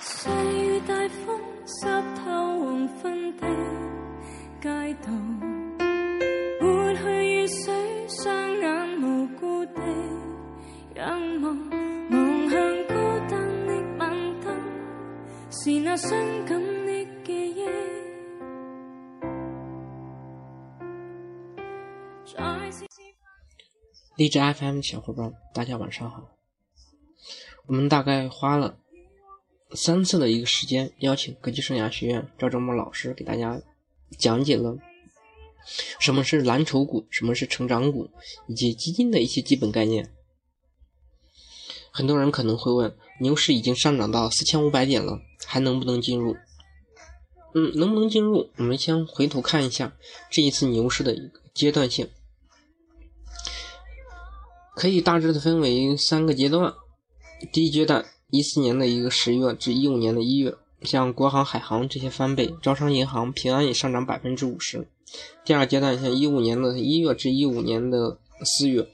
细雨大风，湿透黄昏的街道，抹去雨水，双眼无辜地仰望，望向孤单的晚灯，是那伤感的记忆，荔枝 FM 的小伙伴，大家晚上好。我们大概花了三次的一个时间，邀请歌剧生涯学院赵正波老师给大家讲解了什么是蓝筹股、什么是成长股以及基金的一些基本概念。很多人可能会问：牛市已经上涨到四千五百点了，还能不能进入？嗯，能不能进入？我们先回头看一下这一次牛市的一个阶段性。可以大致的分为三个阶段。第一阶段，一四年的一个十月至一五年的一月，像国航、海航这些翻倍，招商银行、平安也上涨百分之五十。第二阶段，像一五年的一月至一五年的四月，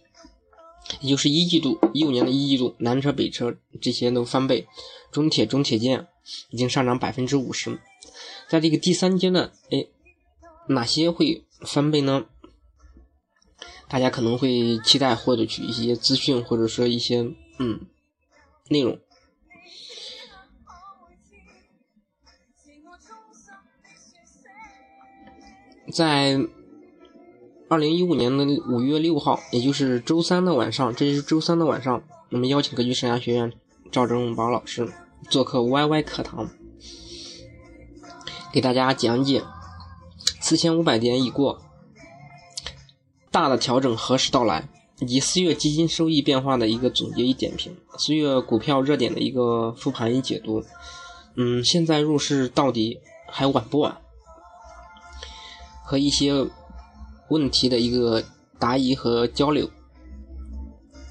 也就是一季度，一五年的一季度，南车、北车这些都翻倍，中铁、中铁建已经上涨百分之五十。在这个第三阶段，哎，哪些会翻倍呢？大家可能会期待获得取一些资讯，或者说一些嗯内容。在二零一五年的五月六号，也就是周三的晚上，这就是周三的晚上，我们邀请格局生涯学院赵正宝老师做客 YY 课堂，给大家讲解四千五百点已过。大的调整何时到来？以及四月基金收益变化的一个总结与点评，四月股票热点的一个复盘与解读。嗯，现在入市到底还晚不晚？和一些问题的一个答疑和交流。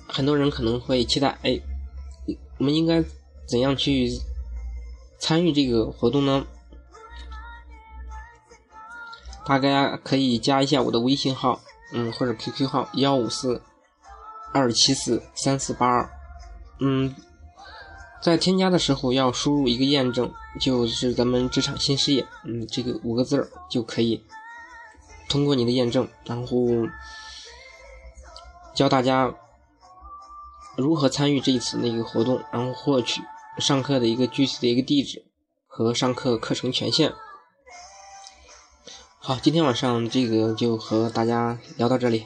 很多人可能会期待，哎，我们应该怎样去参与这个活动呢？大家可以加一下我的微信号。嗯，或者 QQ 号幺五四二七四三四八二，嗯，在添加的时候要输入一个验证，就是咱们职场新事业，嗯，这个五个字儿就可以通过你的验证，然后教大家如何参与这一次那个活动，然后获取上课的一个具体的一个地址和上课课程权限。好，今天晚上这个就和大家聊到这里。